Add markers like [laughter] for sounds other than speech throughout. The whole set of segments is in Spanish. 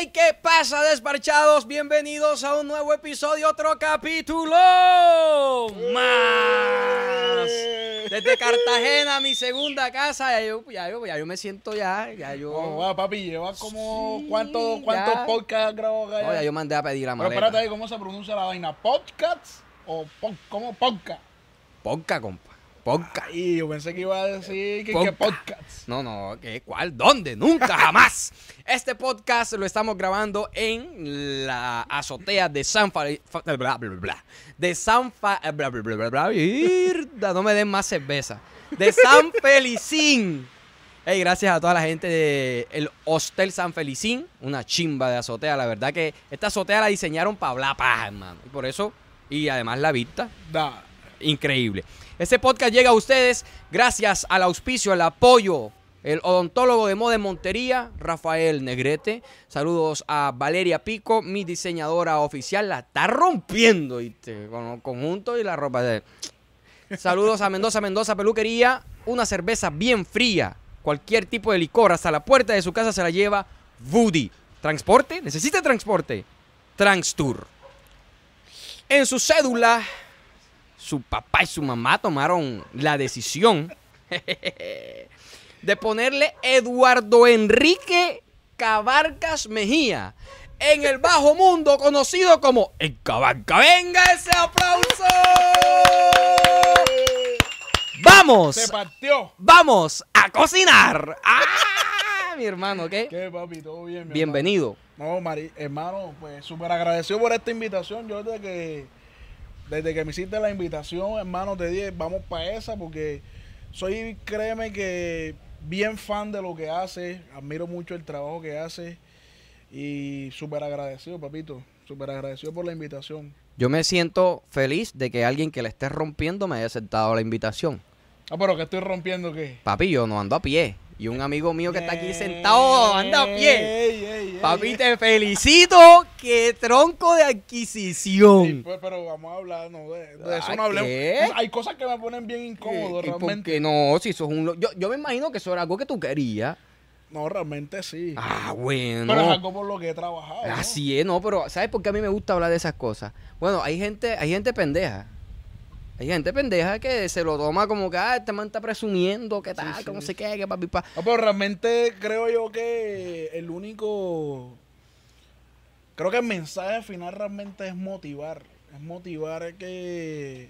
Hey, ¿qué pasa, despachados? Bienvenidos a un nuevo episodio, otro capítulo más. Desde Cartagena, mi segunda casa, ya yo, ya yo, ya yo me siento ya, ya yo. Oh, wow, papi, llevas como Sí, cuántos cuántos podcasts has grabado acá? No, ya yo mandé a pedir la Pero maleta. espérate ahí, ¿cómo se pronuncia la vaina? ¿Podcasts o pod, cómo podcast? Ponca, compa. Ponca. Y yo pensé que iba a decir que, que Podcast. No, no, ¿qué? ¿Cuál? ¿Dónde? Nunca, [laughs] jamás. Este podcast lo estamos grabando en la azotea de San Fa... Fa- bla, bla, bla, bla. De San Fa... Bla, bla, bla, bla, bla. Irda, No me den más cerveza. De San [laughs] Felicín. Hey, gracias a toda la gente del Hostel San Felicín. Una chimba de azotea. La verdad que esta azotea la diseñaron para hablar paja, hermano. Y por eso, y además la vista, Da. increíble. Este podcast llega a ustedes gracias al auspicio, al apoyo, el odontólogo de moda Montería, Rafael Negrete. Saludos a Valeria Pico, mi diseñadora oficial. La está rompiendo, ¿viste? Con los conjuntos y la ropa de... Saludos a Mendoza Mendoza Peluquería. Una cerveza bien fría. Cualquier tipo de licor hasta la puerta de su casa se la lleva Woody. ¿Transporte? ¿Necesita transporte? Transtour. En su cédula su papá y su mamá tomaron la decisión de ponerle Eduardo Enrique Cabarcas Mejía en el bajo mundo conocido como el Cabarca. ¡Venga ese aplauso! ¡Vamos! Se partió. ¡Vamos a cocinar! ¡Ah! Mi hermano, ¿qué? ¿Qué, papi? ¿Todo bien? mi Bienvenido. hermano? No, Mari, hermano, pues súper agradecido por esta invitación. Yo desde que, desde que me hiciste la invitación, hermano, te dije, vamos para esa porque soy, créeme que bien fan de lo que hace, admiro mucho el trabajo que hace y súper agradecido, papito, súper agradecido por la invitación. Yo me siento feliz de que alguien que le esté rompiendo me haya aceptado la invitación. Ah, pero que estoy rompiendo qué. Papi, yo no ando a pie. Y un amigo mío que está aquí sentado anda a pie. Papi, te felicito. ¡Qué tronco de Sí, adquisición! pues, pero vamos a hablar, no, de, de Ah, eso no hablemos. Hay cosas que me ponen bien incómodo, ¿Y por realmente. qué no? Si sos un... Yo, yo me imagino que eso era algo que tú querías. No, realmente sí. Ah, bueno. Pero es algo por lo que he trabajado. ¿no? Así es, no, pero ¿sabes por qué a mí me gusta hablar de esas cosas? Bueno, hay gente, hay gente pendeja. Hay gente pendeja que se lo toma como que, ah, este man está presumiendo, que tal, Sí, que no sí. sé qué, que papi, pa. No, pero realmente creo yo que el único. Creo que el mensaje final realmente es motivar. Es motivar que.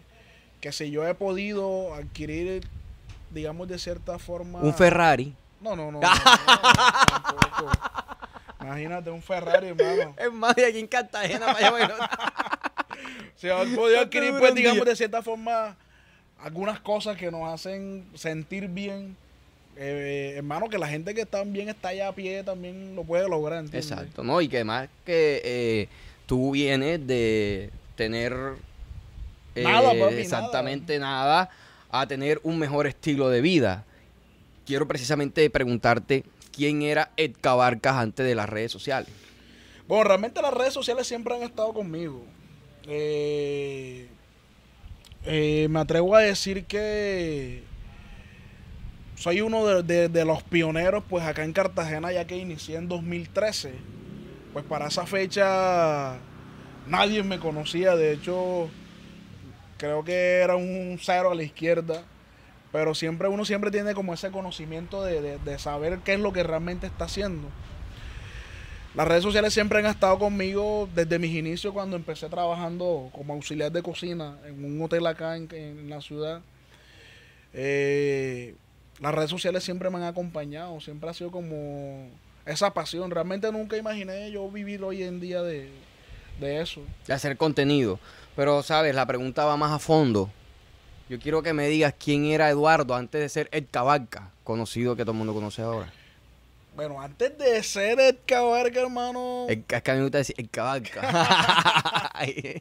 Que si yo he podido adquirir, digamos, de cierta forma. Un Ferrari. No, no, no. no. [laughs] Imagínate un Ferrari, hermano. Es más de aquí en Cartagena para allá, bueno. Si he podido adquirir, pues, digamos, de cierta forma, algunas cosas que nos hacen sentir bien. Eh, hermano, que la gente que está bien está allá a pie también lo puede lograr, ¿entiendes? Exacto, ¿no? Y que más que eh, tú vienes de tener eh, Nada, papi, exactamente nada. a tener un mejor estilo de vida. Quiero precisamente preguntarte quién era Ed Cabarcas antes de las redes sociales. Bueno, realmente las redes sociales siempre han estado conmigo. Eh, eh, me atrevo a decir que soy uno de, los pioneros, pues acá en Cartagena, ya que inicié en 2013. Pues para esa fecha nadie me conocía, de hecho creo que era un cero a la izquierda. Pero siempre uno siempre tiene como ese conocimiento de saber qué es lo que realmente está haciendo. Las redes sociales siempre han estado conmigo desde mis inicios cuando empecé trabajando como auxiliar de cocina en un hotel acá en, la ciudad. Eh, las redes sociales siempre me han acompañado, siempre ha sido como esa pasión. Realmente nunca imaginé yo vivir hoy en día de, eso. De hacer contenido. Pero, ¿sabes? La pregunta va más a fondo. Yo quiero que me digas quién era Eduardo antes de ser Ed Cabarcas, conocido que todo el mundo conoce ahora. Bueno, antes de ser el Cabarca, hermano, El, es que a mí me gusta decir Ed Cabarcas. [laughs]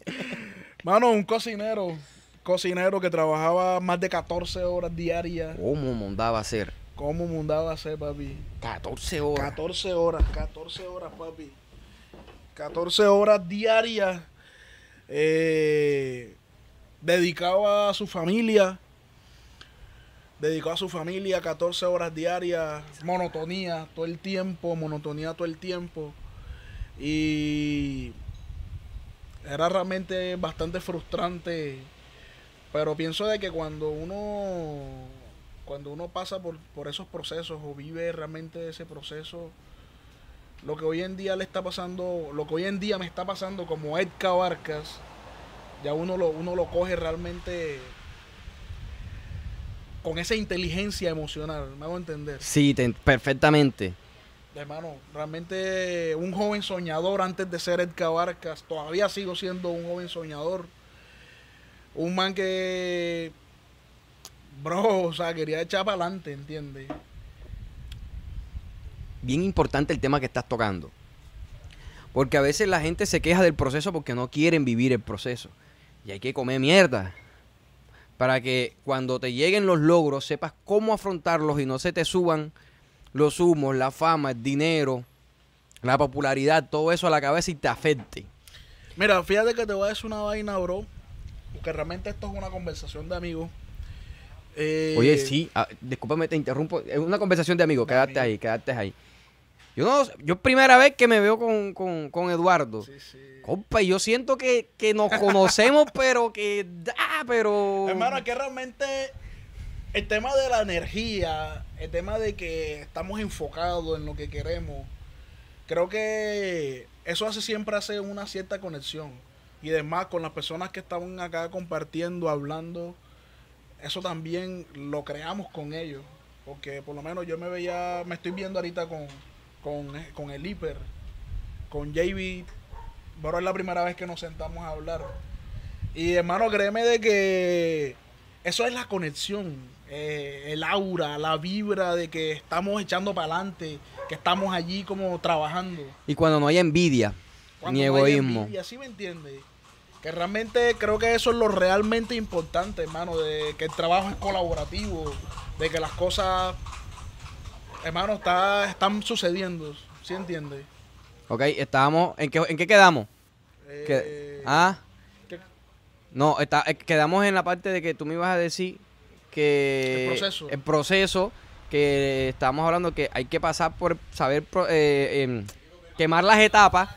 mano, un cocinero, cocinero que trabajaba más de 14 horas diarias. ¿Cómo mandaba a ser? ¿Cómo mundaba a ser, papi? 14 horas. 14 horas, 14 horas, papi. 14 horas diarias. eh, dedicado a su familia. Dedicado a su familia 14 horas diarias. Monotonía todo el tiempo, monotonía todo el tiempo. Y era realmente bastante frustrante. Pero pienso de que cuando uno cuando uno pasa por, por esos procesos o vive realmente ese proceso, lo que hoy en día le está pasando, lo que hoy en día me está pasando como Edka Barcas, ya uno lo, uno lo coge realmente con esa inteligencia emocional, me hago entender. Sí, perfectamente. Hermano, realmente un joven soñador antes de ser Edka Barcas, todavía sigo siendo un joven soñador. Un man que, bro, o sea, quería echar para adelante, ¿entiendes? Bien importante el tema que estás tocando. Porque a veces la gente se queja del proceso porque no quieren vivir el proceso. Y hay que comer mierda. Para que cuando te lleguen los logros sepas cómo afrontarlos y no se te suban los humos, la fama, el dinero, la popularidad, todo eso a la cabeza y te afecte. Mira, fíjate que te voy a decir una vaina, bro. Porque realmente esto es una conversación de amigos. Eh, Oye, sí, ah, discúlpame, te interrumpo. Es una conversación de amigos, quédate ahí, quédate ahí. Yo no, yo primera vez que me veo con, con, con Eduardo. Sí, sí. Compa, yo siento que, que nos conocemos, [laughs] pero que. Ah, pero. Hermano, que realmente el tema de la energía, el tema de que estamos enfocados en lo que queremos, creo que eso hace siempre hace una cierta conexión. Y además con las personas que estaban acá compartiendo, hablando, eso también lo creamos con ellos. Porque por lo menos yo me veía, me estoy viendo ahorita con, con, el hiper, con JB, pero es la primera vez que nos sentamos a hablar. Y hermano, créeme de que eso es la conexión, eh, el aura, la vibra de que estamos echando para adelante, que estamos allí como trabajando. Y cuando no hay envidia, ni egoísmo. Y así me entiende. Que realmente creo que eso es lo realmente importante, hermano, de que el trabajo es colaborativo, de que las cosas hermano, está, están sucediendo. ¿Sí entiendes? Ok, estábamos. ¿En qué, en qué quedamos? Eh, ah. No, está, eh, quedamos en la parte de que tú me ibas a decir que. El proceso. El proceso que estamos hablando que hay que pasar por saber eh, em, quemar las etapas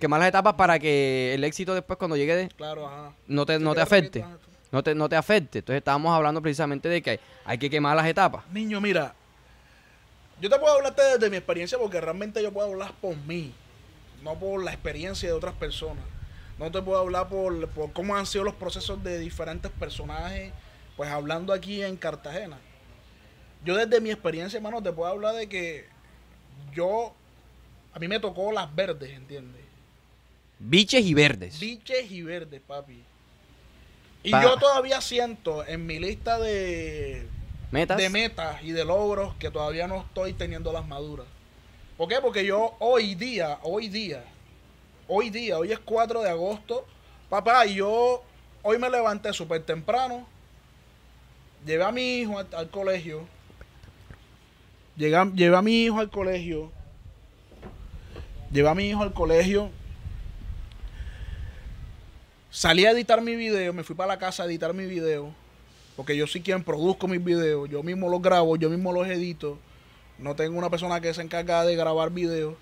quemar las etapas para que el éxito después cuando llegue de, claro, ajá. no te, no te afecte no te, no te afecte entonces estábamos hablando precisamente de que hay que quemar las etapas niño mira yo te puedo hablarte desde mi experiencia porque realmente yo puedo hablar por mí, no por la experiencia de otras personas. No te puedo hablar por, cómo han sido los procesos de diferentes personajes, pues hablando aquí en Cartagena. Yo desde mi experiencia, hermano, te puedo hablar de que yo, a mí me tocó las verdes, ¿entiendes? Biches y verdes. Biches y verdes, papi. Y yo todavía siento en mi lista de, de metas y de logros que todavía no estoy teniendo las maduras. ¿Por qué? Porque yo hoy día, hoy día, hoy día, hoy es 4 de agosto, papá, y yo hoy me levanté súper temprano, llevé a mi hijo al, colegio, llevé, llevé a mi hijo al colegio, llevé a mi hijo al colegio, salí a editar mi video, me fui para la casa a editar mi video porque yo soy quien produzco mis videos, yo mismo los grabo, yo mismo los edito. No tengo una persona que se encarga de grabar videos.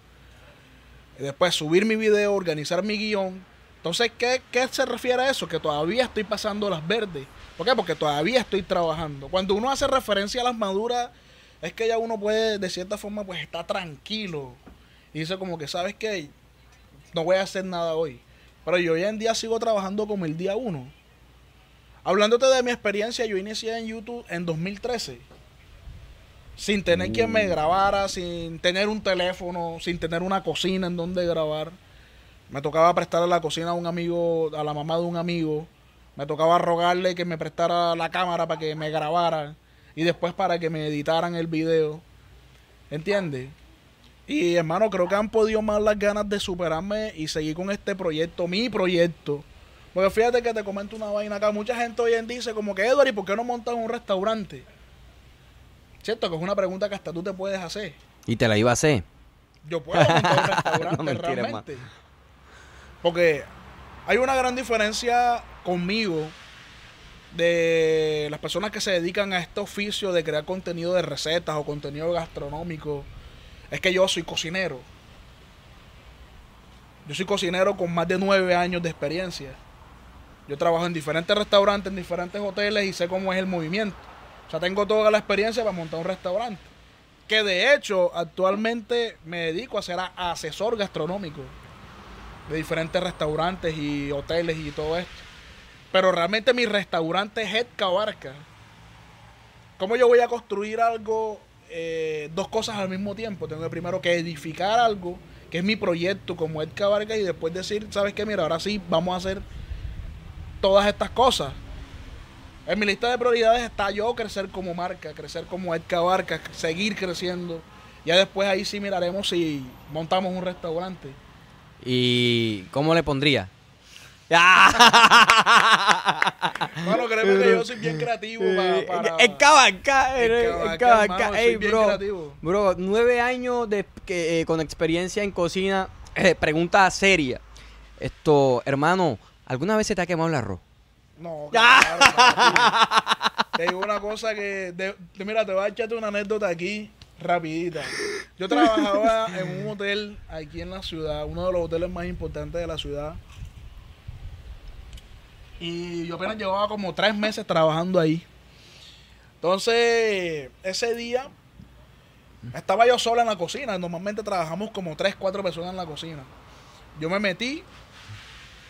Después subir mi video, organizar mi guion. Entonces, ¿qué, ¿qué, se refiere a eso? Que todavía estoy pasando las verdes. ¿Por qué? Porque todavía estoy trabajando. Cuando uno hace referencia a las maduras, es que ya uno puede, de cierta forma, pues estar tranquilo. Y dice como que, ¿sabes qué? No voy a hacer nada hoy. Pero yo hoy en día sigo trabajando como el día uno. Hablándote de mi experiencia, yo inicié en YouTube en 2013. Sin tener quien me mm. grabara, sin tener un teléfono, sin tener una cocina en donde grabar. Me tocaba prestarle la cocina a un amigo, a la mamá de un amigo. Me tocaba rogarle que me prestara la cámara para que me grabara y después para que me editaran el video. ¿Entiendes? Y hermano, creo que han podido más las ganas de superarme y seguir con este proyecto, mi proyecto porque fíjate que te comento una vaina acá. Mucha gente hoy en día dice como que, Edward, ¿y por qué no montas un restaurante? ¿Cierto? Que es una pregunta que hasta tú te puedes hacer. Y te la iba a hacer. Yo puedo montar un [laughs] restaurante realmente. Porque hay una gran diferencia conmigo de las personas que se dedican a este oficio de crear contenido de recetas o contenido gastronómico. Es que yo soy cocinero. Yo soy cocinero con más de nueve años de experiencia. Yo trabajo en diferentes restaurantes, en diferentes hoteles y sé cómo es el movimiento. O sea, tengo toda la experiencia para montar un restaurante. Que de hecho, actualmente me dedico a ser asesor gastronómico de diferentes restaurantes y hoteles y todo esto. Pero realmente mi restaurante es Head Cabarca. ¿Cómo yo voy a construir algo, eh, dos cosas al mismo tiempo? Tengo primero que edificar algo, que es mi proyecto como Ed Cabarca, y después decir, ¿sabes qué? Mira, ahora sí vamos a hacer todas estas cosas. En mi lista de prioridades está yo crecer como marca, crecer como Ed Cabarca, seguir creciendo. Ya después ahí sí miraremos si montamos un restaurante. ¿Y cómo le pondría? [laughs] bueno, créeme que yo soy bien creativo para... Cabarca, Ey, bro, bro, nueve años de, eh, con experiencia en cocina. Eh, pregunta seria. Esto, hermano, ¿alguna vez se te ha quemado el arroz? No, [laughs] claro, Te digo una cosa que... mira, te voy a echarte una anécdota aquí rapidita. Yo trabajaba en un hotel aquí en la ciudad, uno de los hoteles más importantes de la ciudad. Y yo apenas llevaba como tres meses trabajando ahí. Entonces, ese día estaba yo sola en la cocina. Normalmente trabajamos como tres, cuatro personas en la cocina. Yo me metí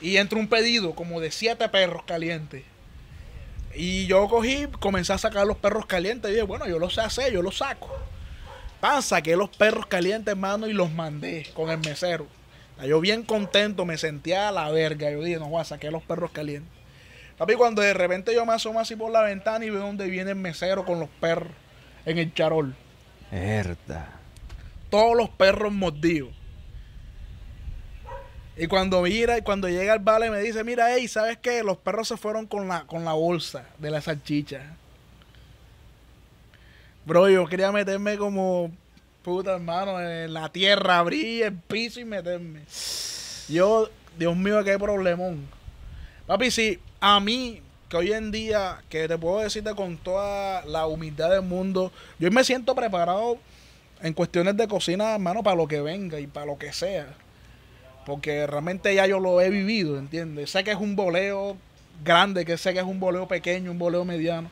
y entró un pedido como de siete perros calientes. Y yo cogí, comencé a sacar los perros calientes. Y dije, bueno, yo los sé hacer, yo los saco. Pan, saqué los perros calientes, hermano, y los mandé con el mesero. Yo bien contento, me sentía a la verga. Yo dije, no, voy a saqué los perros calientes. Papi, cuando de repente yo me asomo así por la ventana y veo donde viene el mesero con los perros en el charol. Verdad. Todos los perros mordidos. Y cuando mira, y cuando llega el vale me dice, mira, hey, ¿sabes qué? Los perros se fueron con la, con la bolsa de la salchicha. Bro, yo quería meterme como puta hermano en la tierra, abrir el piso y meterme. Yo, Dios mío, qué problemón. Papi, sí, a mí, que hoy en día, que te puedo decirte con toda la humildad del mundo, yo me siento preparado en cuestiones de cocina, hermano, para lo que venga y para lo que sea. Porque realmente ya yo lo he vivido, ¿entiendes? Sé que es un boleo grande, que sé que es un boleo pequeño, un boleo mediano.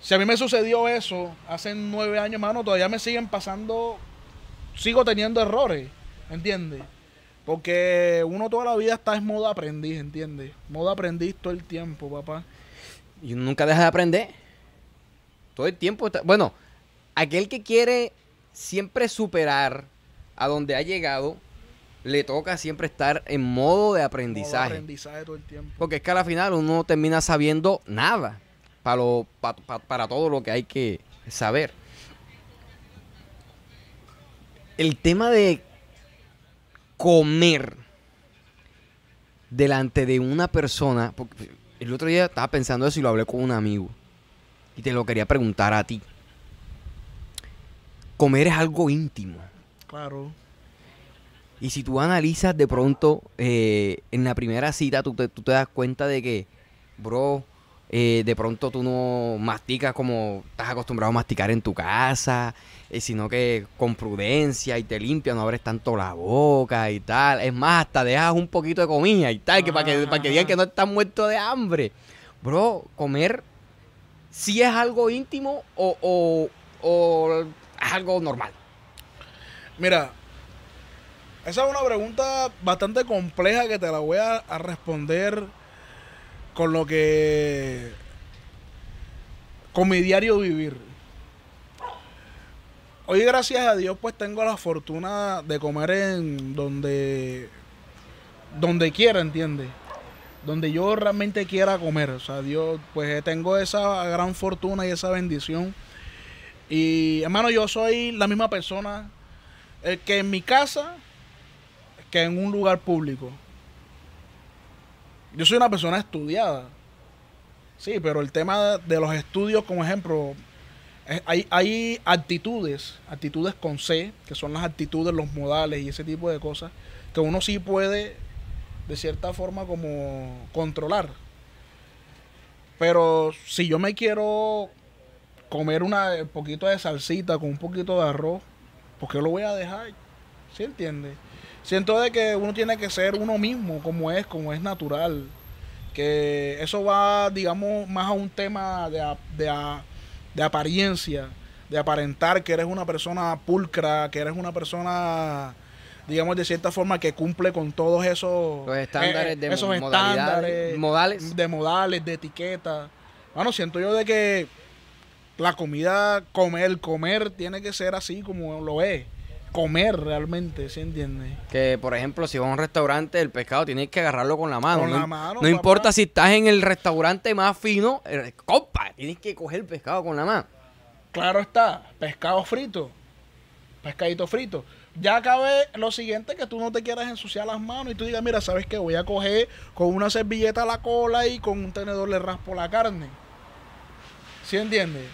Si a mí me sucedió eso hace nueve años, hermano, todavía me siguen pasando, sigo teniendo errores, ¿entiendes? Porque uno toda la vida está en modo aprendiz, ¿entiendes? Modo aprendiz todo el tiempo, papá. Y uno nunca deja de aprender. Todo el tiempo está... Bueno, aquel que quiere siempre superar a donde ha llegado, le toca siempre estar en modo de aprendizaje. Modo aprendizaje todo el tiempo. Porque es que al final uno termina sabiendo nada para, lo, para todo lo que hay que saber. El tema de comer delante de una persona, porque el otro día estaba pensando eso y lo hablé con un amigo y te lo quería preguntar a ti. Comer es algo íntimo. Claro. Y si tú analizas de pronto eh, en la primera cita, tú te, tú te das cuenta de que, bro, eh, de pronto tú no masticas como estás acostumbrado a masticar en tu casa, eh, sino que con prudencia y te limpias, no abres tanto la boca y tal. Es más, hasta dejas un poquito de comida y tal, que para que, para que digan que no estás muerto de hambre. Bro, comer si es algo íntimo o, o, es algo normal. Mira, esa es una pregunta bastante compleja que te la voy a responder con lo que. con mi diario vivir. Hoy, gracias a Dios, pues tengo la fortuna de comer en donde. donde quiera, ¿entiendes? Donde yo realmente quiera comer. O sea, Dios, pues tengo esa gran fortuna y esa bendición. Y hermano, yo soy la misma persona que en mi casa en un lugar público. Yo soy una persona estudiada. Sí, pero el tema de los estudios, como ejemplo, hay, hay actitudes, actitudes con C, que son las actitudes, los modales y ese tipo de cosas, que uno sí puede, de cierta forma, como controlar. Pero si yo me quiero comer una, un poquito de salsita con un poquito de arroz, ¿por qué lo voy a dejar? ¿Sí entiendes? Siento de que uno tiene que ser uno mismo, como es, como es natural. Que eso va, digamos, más a un tema de, a- de, a- de apariencia, de aparentar que eres una persona pulcra, que eres una persona, digamos, de cierta forma que cumple con todos esos, Los estándares de esos estándares modales. de modales, de etiqueta. Bueno, siento yo de que la comida, comer, comer tiene que ser así como lo es. Comer realmente, ¿sí entiendes? Que, por ejemplo, si vas a un restaurante, el pescado tienes que agarrarlo con la mano. Con no, la mano, no importa si estás en el restaurante más fino, eh, compa, tienes que coger el pescado con la mano. Claro está, pescado frito, pescadito frito. Ya cabe lo siguiente, que tú no te quieras ensuciar las manos y tú digas, mira, ¿sabes qué? Voy a coger con una servilleta la cola y con un tenedor le raspo la carne. ¿Sí entiendes?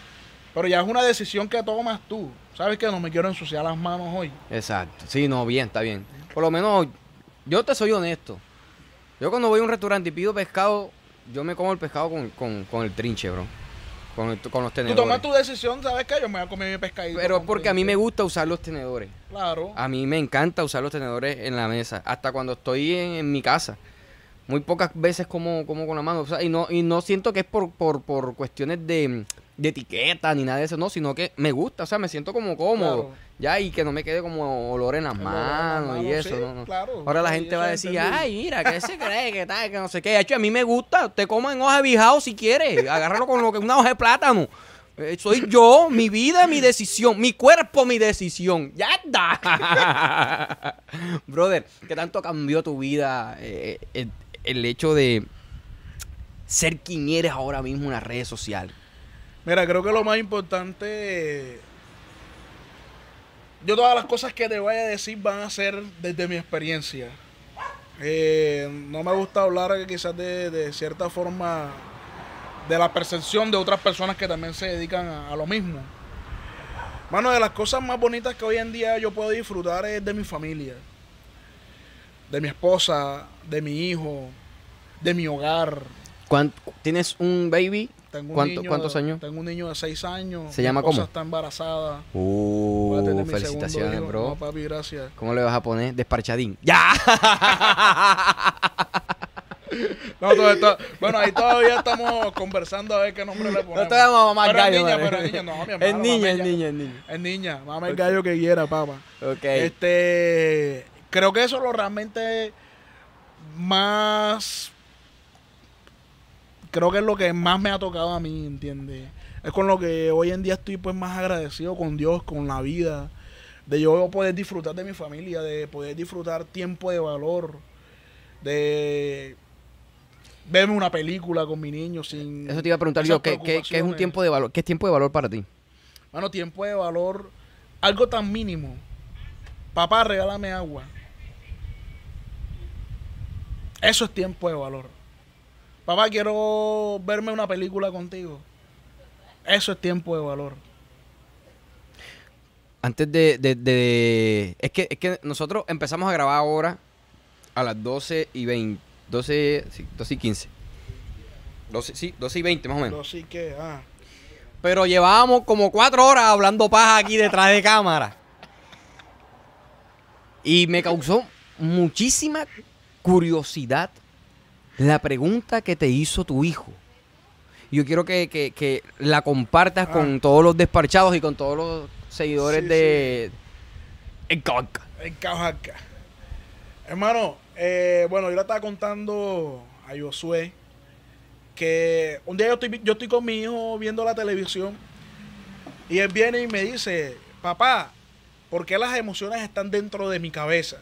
Pero ya es una decisión que tomas tú. ¿Sabes que No me quiero ensuciar las manos hoy. Exacto. Sí, no, bien, está bien. Por lo menos, yo te soy honesto. Yo cuando voy a un restaurante y pido pescado, yo me como el pescado con, con- con el trinche, bro. Con, el- con los Tú tenedores. tomas tu decisión, ¿sabes qué? Yo me voy a comer mi pescadito. Pero con porque a mí me gusta usar los tenedores. Claro. A mí me encanta usar los tenedores en la mesa, hasta cuando estoy en, en mi casa. Muy pocas veces como, como con la mano. o sea, y, no, y no siento que es por, por, por cuestiones de, de etiqueta ni nada de eso, no, sino que me gusta, o sea, me siento como cómodo. Claro. Ya, y que no me quede como olor en las manos y eso. sí, no, no. claro. Ahora la gente va a decir, ay, mira, ¿qué se cree? que tal? Que no sé qué. De hecho, a mí me gusta. Usted coma en hoja de bijao si quiere. Agárralo con lo que una hoja de plátano. Eh, soy yo, mi vida, mi decisión. Mi cuerpo, mi decisión. Ya está. [laughs] Brother, ¿qué tanto cambió tu vida eh, el, el hecho de ser quien eres ahora mismo en las redes sociales? Mira, creo que lo más importante. Yo todas las cosas que te voy a decir van a ser desde mi experiencia. Eh, no me gusta hablar quizás de, de cierta forma de la percepción de otras personas que también se dedican a, lo mismo. Mano, de las cosas más bonitas que hoy en día yo puedo disfrutar es de mi familia, de mi esposa, de mi hijo, de mi hogar. ¿Cuán- ¿Tienes un baby? Tengo un ¿Cuánto- niño- cuántos años? Tengo un niño de 6 años. ¿Se llama cómo? está embarazada. Uh, Voy a felicitaciones, hijo. bro. No, papi, gracias. ¿Cómo le vas a poner? Desparchadín. ¡Ya! [laughs] No, todo esto- bueno, ahí todavía estamos conversando a ver qué nombre le ponemos. No te vamos a mamar Pero es gallo, niña, madre. pero es niña, no, mi Es niña, es niña, es niña. Es niña, mame el gallo que quiera, papá. Ok. Este, creo que eso es lo realmente más, creo que es lo que más me ha tocado a mí, ¿entiendes? Es con lo que hoy en día estoy pues más agradecido con Dios, con la vida, de yo poder disfrutar de mi familia, de poder disfrutar tiempo de valor, de verme una película con mi niño sin... Eso te iba a preguntar yo, ¿qué, qué- qué es un tiempo de valor? ¿Qué es tiempo de valor para ti? Mano, tiempo de valor, algo tan mínimo. Papá, regálame agua. Eso es tiempo de valor. Papá, quiero verme una película contigo. Eso es tiempo de valor. Antes de, de- de- es, que, es que nosotros empezamos a grabar ahora a las 12 y 20. 12, sí, 12 y 15. 12, sí, 12 y 20 más o menos. Pero sí que, ah. Pero llevábamos como cuatro horas hablando paja aquí detrás de cámara. Y me causó muchísima curiosidad la pregunta que te hizo tu hijo. Yo quiero que, que- que la compartas Ah. con todos los despachados y con todos los seguidores Sí, de... El Conca. En Cajaca. Hermano, eh, bueno, yo le estaba contando a Josué que un día yo estoy, yo estoy con mi hijo viendo la televisión y él viene y me dice, papá, ¿por qué las emociones están dentro de mi cabeza?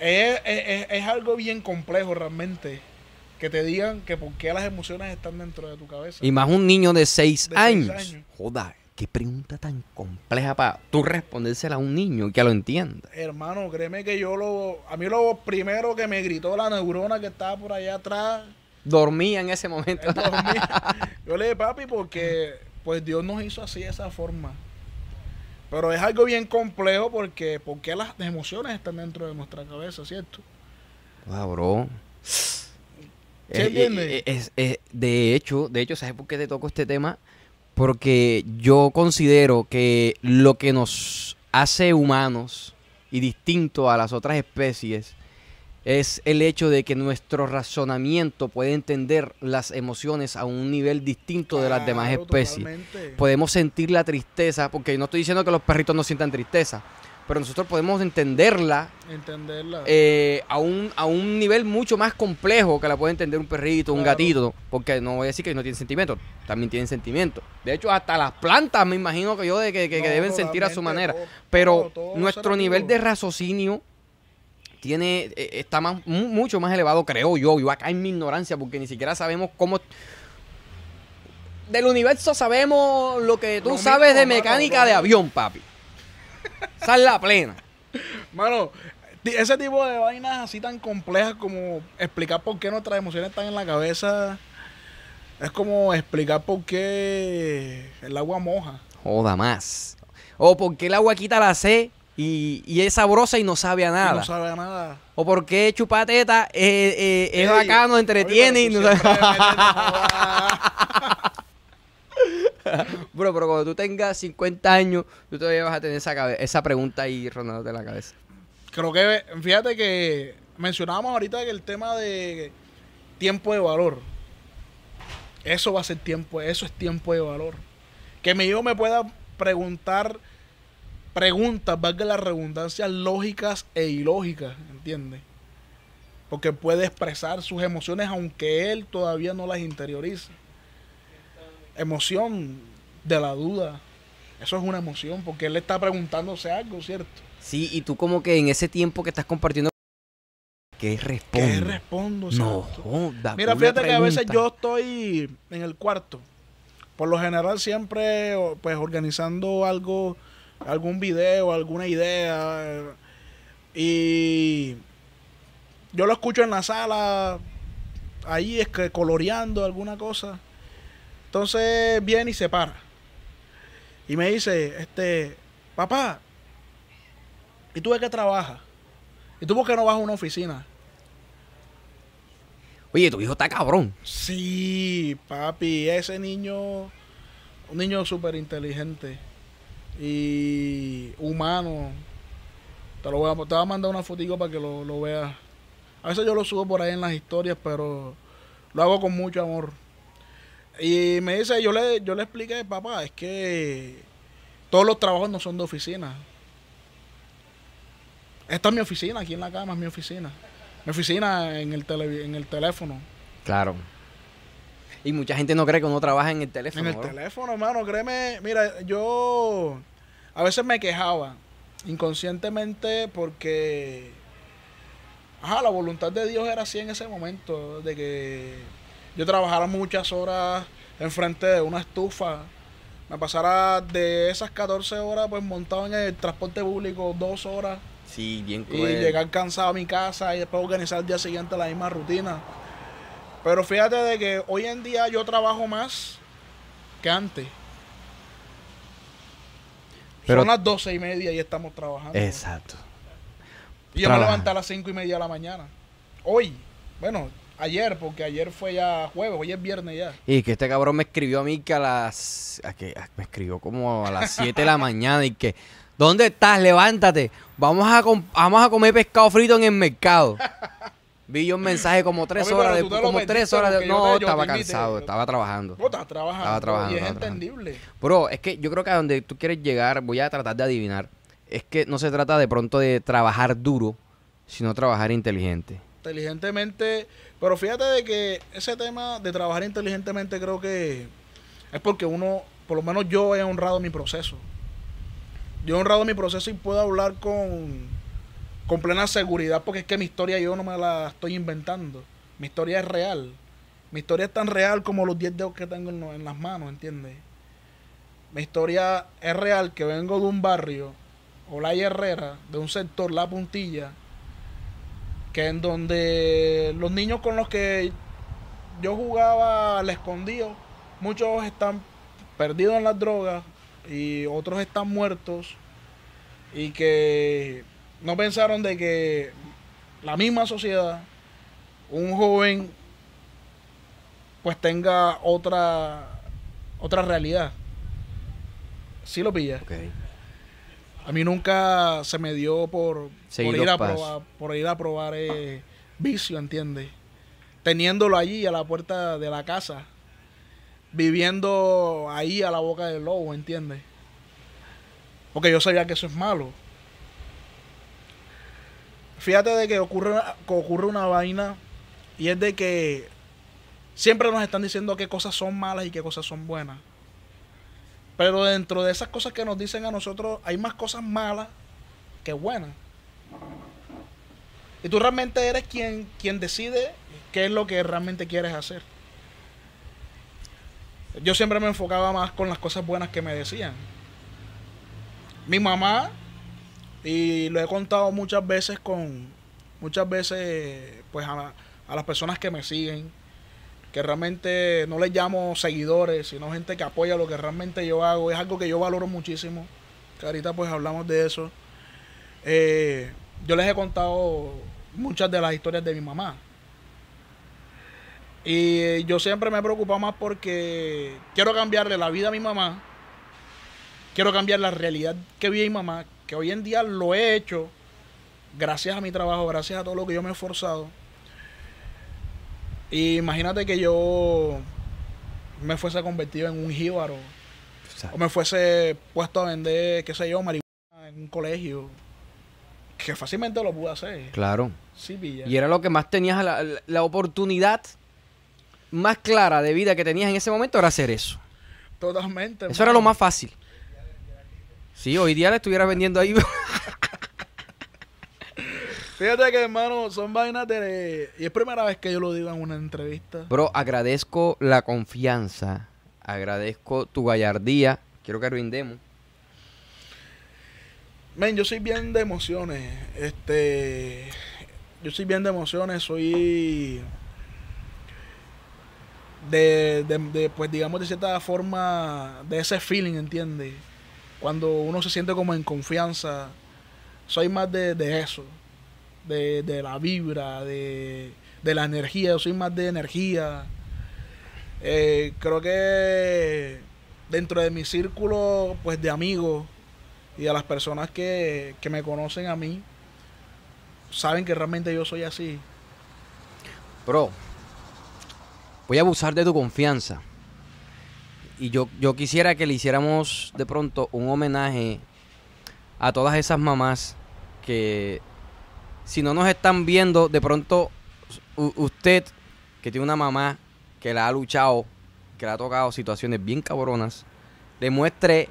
Es, es- es- algo bien complejo realmente que te digan que por qué las emociones están dentro de tu cabeza. Y más un niño de seis, De seis años. años. Joda, qué pregunta tan compleja para tú respondérsela a un niño y que lo entienda. Hermano, créeme que yo lo... A mí lo primero que me gritó la neurona que estaba por allá atrás Dormía en ese momento. Dormía. [laughs] Yo le dije, papi, porque pues Dios nos hizo así, de esa forma. Pero es algo bien complejo porque, porque las emociones están dentro de nuestra cabeza, ¿cierto? Wow, bro. ¿Sí Eh, entiendes? eh, es- eh, de hecho, de hecho, ¿sabes por qué te toco este tema? Porque yo considero que lo que nos hace humanos y distinto a las otras especies es el hecho de que nuestro razonamiento puede entender las emociones a un nivel distinto de las demás especies. totalmente. Podemos sentir la tristeza, porque no estoy diciendo que los perritos no sientan tristeza, pero nosotros podemos entenderla Entenderla. eh, a, un, a un nivel mucho más complejo que la puede entender un perrito, un gatito, porque no voy a decir que no tienen sentimientos, también tienen sentimientos. De hecho, hasta las plantas me imagino que yo de que, que- deben sentir a su manera. todo- Pero todo- nuestro nivel de raciocinio tiene eh, está más, mu- mucho más elevado, creo yo. Yo acá en mi ignorancia, porque ni siquiera sabemos cómo. Del universo sabemos lo que tú sabes de mano, mecánica de avión, papi. Esa es la plena. [laughs] Mano, ese tipo de vainas así tan complejas como explicar por qué nuestras emociones están en la cabeza. Es como explicar por qué el agua moja. Joda más. O porque el agua quita la sed y, y es sabrosa y no sabe a Y nada. no sabe a nada. O porque chupateta eh, eh, es Ey, bacano, entretiene y oye, no pero tú sabe. [laughs] Bro, pero cuando tú tengas 50 años, tú todavía vas a tener esa, cabe- esa pregunta ahí rondándote en la cabeza. Creo que, fíjate que mencionábamos ahorita que el tema de tiempo de valor. Eso va a ser tiempo, eso es tiempo de valor. Que mi hijo me pueda preguntar preguntas, valga la redundancia, lógicas e ilógicas, ¿entiendes? Porque puede expresar sus emociones aunque él todavía no las interiorice. Emoción de la duda. Eso es una emoción porque él le está preguntándose algo, ¿cierto? Sí, y tú como que en ese tiempo que estás compartiendo, ¿qué responde? ¿Qué respondo? No, joda, Mira, fíjate que a veces yo estoy en el cuarto. Por lo general siempre pues organizando algo, algún video, alguna idea. eh, Y yo lo escucho en la sala, ahí es que coloreando alguna cosa. Entonces viene y se para. Y me dice, este, papá, ¿y tú de qué trabajas? ¿Y tú por qué no vas a una oficina? Oye, tu hijo está cabrón. Sí, papi, ese niño, un niño súper inteligente y humano. Te, lo voy a, te voy a mandar una fotico para que lo, lo veas. A veces yo lo subo por ahí en las historias, pero lo hago con mucho amor. Y me dice, yo le, yo le expliqué, papá, es que todos los trabajos no son de oficina. Esta es mi oficina, aquí en la cama es mi oficina. Mi oficina en el, tele- en el teléfono. Claro. Y mucha gente no cree que uno trabaja en el teléfono. En el bro. teléfono, hermano, créeme. Mira, yo a veces me quejaba inconscientemente porque, ajá, la voluntad de Dios era así en ese momento, de que yo trabajara muchas horas enfrente de una estufa, me pasara de esas 14 horas pues montado en el transporte público dos horas Sí, bien y cruel. llegar cansado a mi casa y después organizar el día siguiente la misma rutina. Pero fíjate de que hoy en día yo trabajo más que antes. Pero- Son las doce y media y estamos trabajando. Exacto. y yo me levanté a las cinco y media de la mañana. Hoy, bueno, ayer, porque ayer fue ya jueves, hoy es viernes ya. Y que este cabrón me escribió a mí que a las... a que, a- me escribió como a las 7 de la mañana y que... ¿Dónde estás? Levántate. Vamos a, com- vamos a comer pescado frito en el mercado. Vi yo un mensaje como tres horas lo como tres horas de- No, te- estaba cansado, estaba trabajando. Vos estás trabajando. Estaba trabajando, Y es entendible. Bro, es que yo creo que a donde tú quieres llegar, voy a tratar de adivinar. Es que no se trata de pronto de trabajar duro, sino trabajar inteligente. inteligentemente. Pero fíjate de que ese tema de trabajar inteligentemente creo que es porque uno, por lo menos yo he honrado mi proceso. Yo he honrado mi proceso y puedo hablar con, con plena seguridad porque es que mi historia yo no me la estoy inventando. Mi historia es real. Mi historia es tan real como los 10 dedos que tengo en, las manos, ¿entiendes? Mi historia es real que vengo de un barrio, Olay Herrera, de un sector La Puntilla, que en donde los niños con los que yo jugaba al escondido, muchos están perdidos en las drogas y otros están muertos y que no pensaron de que la misma sociedad, un joven, pues tenga otra otra realidad. Sí lo pilla. Ok. A mí nunca se me dio por, por, ir, a probar, por ir a probar eh, vicio, ¿entiendes? Teniéndolo allí a la puerta de la casa, viviendo ahí a la boca del lobo, ¿entiendes? Porque yo sabía que eso es malo. Fíjate de que ocurre, una- ocurre una vaina y es de que siempre nos están diciendo qué cosas son malas y qué cosas son buenas. Pero dentro de esas cosas que nos dicen a nosotros, hay más cosas malas que buenas. Y tú realmente eres quien, quien decide qué es lo que realmente quieres hacer. Yo siempre me enfocaba más con las cosas buenas que me decían. Mi mamá, y lo he contado muchas veces con, muchas veces, pues a, la- a las personas que me siguen, que realmente no les llamo seguidores, sino gente que apoya lo que realmente yo hago. Es algo que yo valoro muchísimo. Que ahorita pues hablamos de eso. Eh, yo les he contado muchas de las historias de mi mamá. Y yo siempre me preocupo más porque quiero cambiarle la vida a mi mamá. Quiero cambiar la realidad que vive mi mamá, que hoy en día lo he hecho gracias a mi trabajo, gracias a todo lo que yo me he esforzado. Y imagínate que yo me fuese convertido en un jíbaro O me fuese puesto a vender, qué sé yo, marihuana en un colegio. Que fácilmente lo pude hacer. claro. Sí, pilla. Y era lo que más tenías, la, la oportunidad más clara de vida que tenías en ese momento era hacer eso. Totalmente. Eso era lo más fácil. Sí, hoy día le estuvieras vendiendo ahí. [laughs] Fíjate que, hermano, son vainas de... Y es primera vez que yo lo digo en una entrevista. Bro, agradezco la confianza. Agradezco tu gallardía. Quiero que brindemos. Men, yo soy bien de emociones. Este... Yo soy bien de emociones. Soy... De, de, de, pues digamos de cierta forma, de ese feeling, ¿entiendes? Cuando uno se siente como en confianza, soy más de, de eso, de, de la vibra, de, de la energía, yo soy más de energía. Eh, creo que dentro de mi círculo pues de amigos y a las personas que, que me conocen a mí, saben que realmente yo soy así. Bro, voy a abusar de tu confianza. Y yo, yo quisiera que le hiciéramos de pronto un homenaje a todas esas mamás que si no nos están viendo, de pronto usted que tiene una mamá que la ha luchado, que le ha tocado situaciones bien cabronas, le muestre,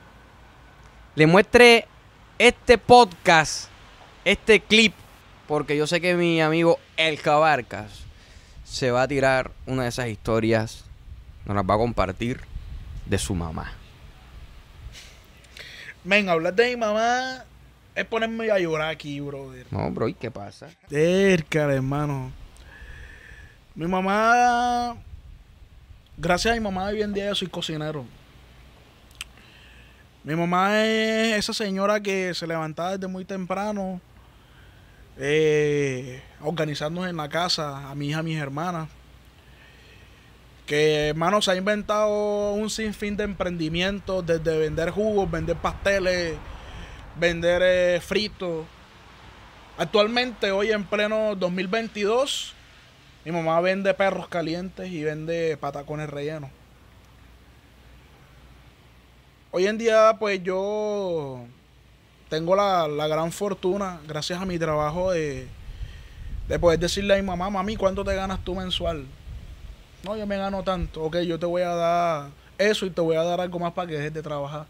le muestre este podcast, este clip, porque yo sé que mi amigo El Cabarcas se va a tirar una de esas historias, nos las va a compartir de su mamá. Men, hablar de mi mamá es ponerme a llorar aquí, brother. No, bro, ¿y qué pasa? Cerca, hermano. Mi mamá, gracias a mi mamá hoy en día yo soy cocinero. Mi mamá es esa señora que se levantaba desde muy temprano, eh, organizándonos en la casa, a mi hija, a mis hermanas. Que, hermano, se ha inventado un sinfín de emprendimientos, desde vender jugos, vender pasteles, vender eh, fritos. Actualmente, hoy en pleno 2022, mi mamá vende perros calientes y vende patacones rellenos. Hoy en día, pues yo tengo la, la gran fortuna, gracias a mi trabajo, de, de poder decirle a mi mamá, mami, ¿cuánto te ganas tú mensual? No, yo me gano tanto. Ok, yo te voy a dar eso y te voy a dar algo más para que dejes de trabajar.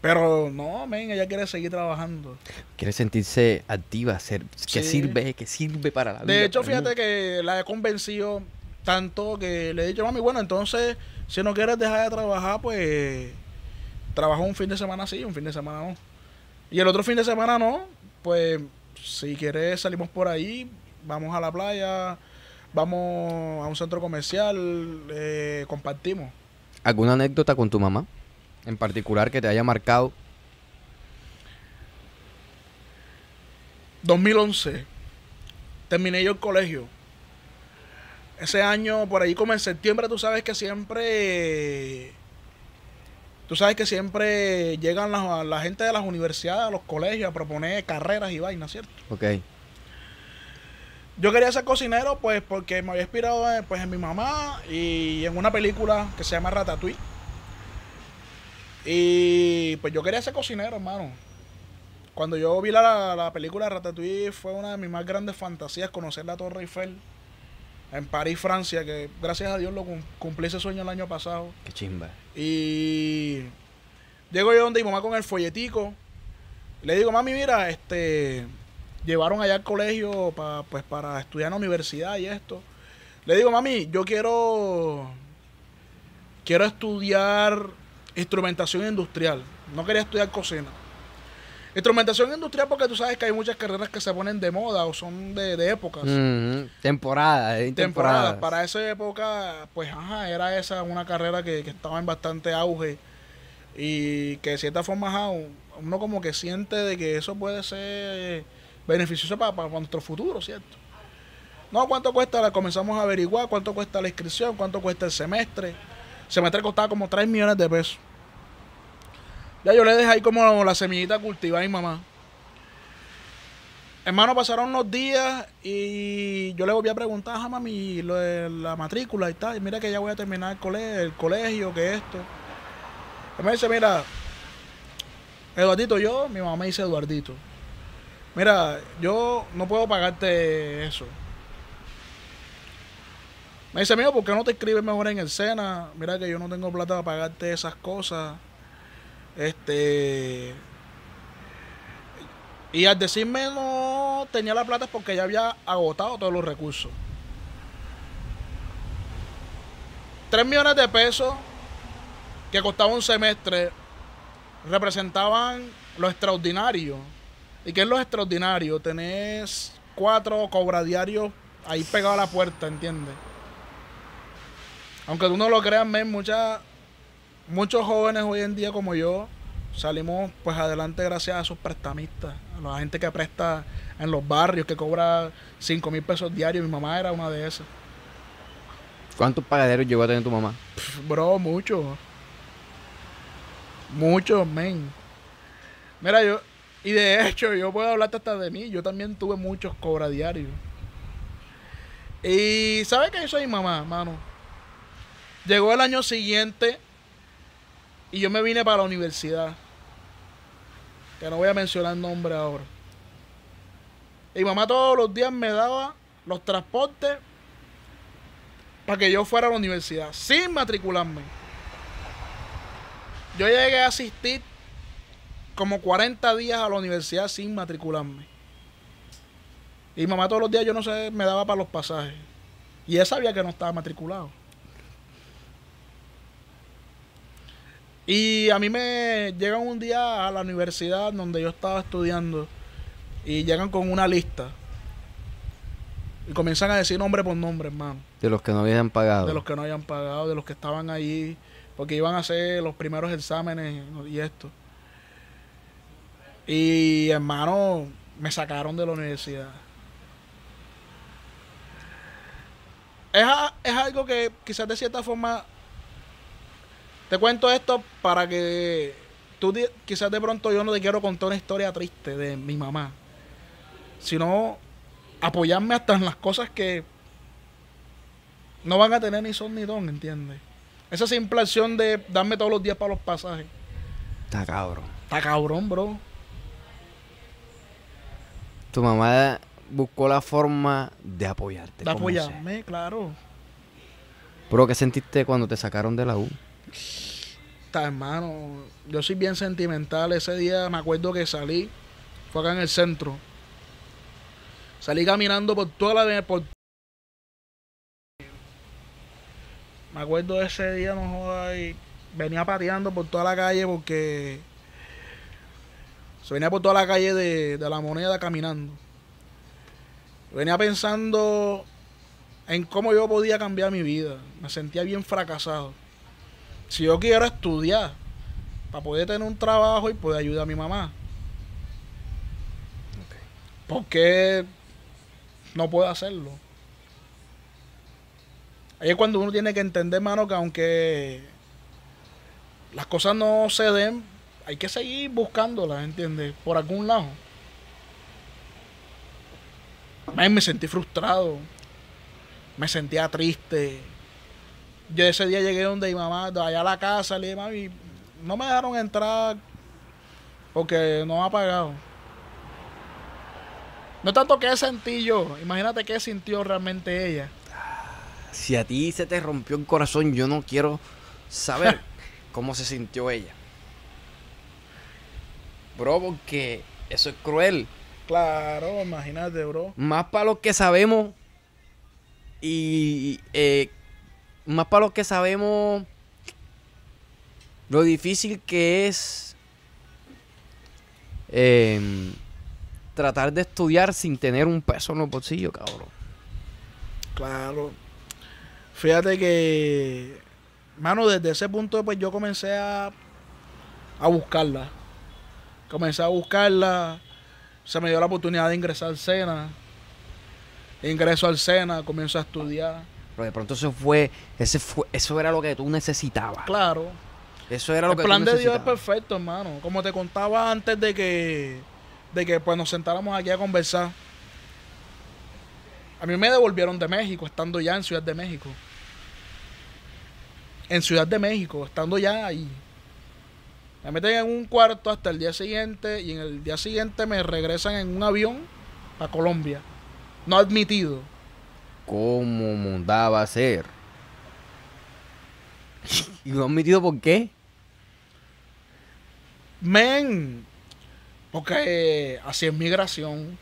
Pero no, men, ella quiere seguir trabajando. Quiere sentirse activa, ser, que Sí. sirve, que sirve para la vida. De hecho, fíjate que la he convencido tanto que le he dicho, mami, bueno, entonces, si no quieres dejar de trabajar, pues trabaja un fin de semana sí, un fin de semana no. Y el otro fin de semana no, pues si quieres salimos por ahí, vamos a la playa, vamos a un centro comercial, eh, compartimos. ¿Alguna anécdota con tu mamá? En particular que te haya marcado. 2011 terminé yo el colegio. Ese año, por ahí como en septiembre, tú sabes que siempre Tú sabes que siempre llegan la, la gente de las universidades, a los colegios, a proponer carreras y vainas, ¿cierto? Ok. Yo quería ser cocinero, pues, porque me había inspirado eh, pues, en mi mamá y en una película que se llama Ratatouille. Y pues yo quería ser cocinero, hermano. Cuando yo vi la, la película Ratatouille fue una de mis más grandes fantasías, conocer la Torre Eiffel en París, Francia, que gracias a Dios lo cum- cumplí ese sueño el año pasado. Qué chimba. Y llego yo donde mi mamá con el folletico. Le digo, mami, mira, este llevaron allá al colegio pa- pues para estudiar en la universidad y esto. Le digo, mami, yo quiero quiero estudiar instrumentación industrial. No quería estudiar cocina. Instrumentación industrial porque tú sabes que hay muchas carreras que se ponen de moda o son de, de épocas Ujú. Temporada, hay temporada. temporadas. Para esa época, pues ajá, era esa una carrera que, que estaba en bastante auge y que de cierta forma ajá, uno como que siente de que eso puede ser beneficioso para, para nuestro futuro, ¿cierto? No, ¿cuánto cuesta? La comenzamos a averiguar, cuánto cuesta la inscripción, cuánto cuesta el semestre. El semestre costaba como 3 millones de pesos. Ya yo le dejé ahí como la semillita cultivada a mi mamá. Hermano, pasaron unos días y yo le volví a preguntar a mami lo de la matrícula y tal. Y mira que ya voy a terminar el colegio, el colegio que esto. Él me dice, mira, Eduardito, yo, mi mamá me dice Eduardito. Mira, yo no puedo pagarte eso. Me dice, mío, ¿por qué no te escribes mejor en el SENA? Mira que yo no tengo plata para pagarte esas cosas. Este. Y al decirme no tenía la plata es porque ya había agotado todos los recursos. 3 millones de pesos que costaba un semestre representaban lo extraordinario. ¿Y qué es lo extraordinario? Tenés cuatro cobradiarios ahí pegados a la puerta, ¿entiendes? Aunque tú no lo creas, men, muchas, muchos jóvenes hoy en día como yo salimos pues adelante gracias a esos prestamistas, a la gente que presta en los barrios, que cobra 5 mil pesos diarios. Mi mamá era una de esas. ¿Cuántos pagaderos llegó a tener tu mamá? Pff, Bro, mucho. Mucho, men. Mira, yo, y de hecho, yo puedo hablarte hasta de mí. Yo también tuve muchos cobradiarios. Y ¿sabes qué hizo mi mamá, mano? Llegó el año siguiente y yo me vine para la universidad. Que no voy a mencionar nombre ahora. Y mamá todos los días me daba los transportes para que yo fuera a la universidad sin matricularme. Yo llegué a asistir como 40 días a la universidad sin matricularme. Y mamá todos los días, yo no sé, me daba para los pasajes. Y ella sabía que no estaba matriculado. Y a mí me llegan un día a la universidad donde yo estaba estudiando y llegan con una lista. Y comienzan a decir nombre por nombre, hermano. De los que no habían pagado. De los que no hayan pagado, de los que estaban allí, porque iban a hacer los primeros exámenes y esto. Y hermano, me sacaron de la universidad. Es, a- es algo que quizás de cierta forma te cuento esto para que tú quizás de pronto yo no te quiero contar una historia triste de mi mamá, sino apoyarme hasta en las cosas que no van a tener ni son ni don, ¿entiendes? Esa simple acción de darme todos los días para los pasajes. Está cabrón. Está cabrón, bro. Tu mamá buscó la forma de apoyarte. De apoyarme, claro. Pero ¿qué sentiste cuando te sacaron de la U? Está, hermano. Yo soy bien sentimental. Ese día me acuerdo que salí. Fue acá en el centro. Salí caminando por toda la... Por... Me acuerdo de ese día, no jodas, y venía pateando por toda la calle porque... Se venía por toda la calle de, de la moneda caminando. Venía pensando en cómo yo podía cambiar mi vida. Me sentía bien fracasado. Si yo quiero estudiar para poder tener un trabajo y poder ayudar a mi mamá, ¿por qué no puedo hacerlo? Ahí es cuando uno tiene que entender, mano, que aunque las cosas no se den, hay que seguir buscándolas, ¿entiendes? Por algún lado. Man, me sentí frustrado. Me sentía triste. Yo ese día llegué donde mi mamá, allá a la casa, le dije, mami, no me dejaron entrar porque no ha pagado. No tanto que sentí yo, imagínate qué sintió realmente ella. Si a ti se te rompió el corazón, yo no quiero saber [laughs] cómo se sintió ella. Bro, porque eso es cruel. Claro, imagínate, bro. Más para los que sabemos y eh, más para los que sabemos lo difícil que es em, tratar de estudiar sin tener un peso en los bolsillos, cabrón. Claro. Fíjate que, mano, desde ese punto pues yo comencé a, a buscarla. Comencé a buscarla. Se me dio la oportunidad de ingresar al SENA. Ingreso al SENA, comienzo a estudiar. Pero de pronto eso fue, ese fue, eso era lo que tú necesitabas. Claro. Eso era lo el que plan tú de Dios es perfecto, hermano. Como te contaba antes de que, de que pues nos sentáramos aquí a conversar. A mí me devolvieron de México, estando ya en Ciudad de México. En Ciudad de México, estando ya ahí. Me meten en un cuarto hasta el día siguiente y en el día siguiente me regresan en un avión a Colombia. No admitido. ¿Cómo mandaba a ser? ¿Y no han metido por qué? Men, porque eh, así es migración.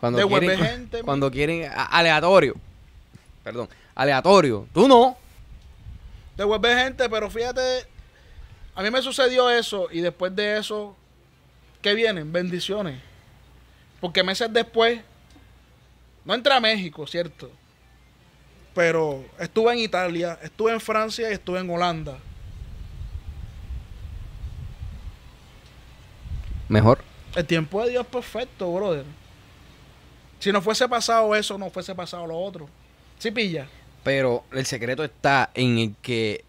Cuando Devuelve quieren, gente, cuando quieren a- aleatorio. Perdón, aleatorio. Tú no. Devuelve gente, pero fíjate, a mí me sucedió eso y después de eso, ¿qué vienen? Bendiciones. Porque meses después, no entré a México, ¿cierto? Pero estuve en Italia, estuve en Francia y estuve en Holanda. Mejor. El tiempo de Dios es perfecto, brother. Si no fuese pasado eso, no fuese pasado lo otro. ¿Sí pilla? Pero el secreto está en el que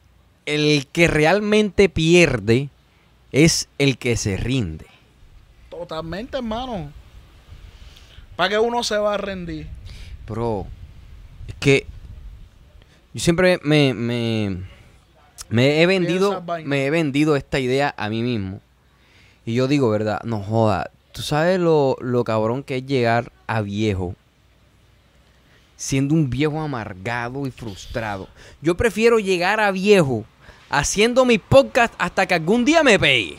el que realmente pierde es el que se rinde. Totalmente, hermano. ¿Para qué uno se va a rendir? Bro, es que yo siempre me, me, me he vendido me he vendido esta idea a mí mismo. Y yo digo, ¿verdad? No joda. ¿Tú sabes lo, lo cabrón que es llegar a viejo? Siendo un viejo amargado y frustrado. Yo prefiero llegar a viejo haciendo mi podcast hasta que algún día me pegue.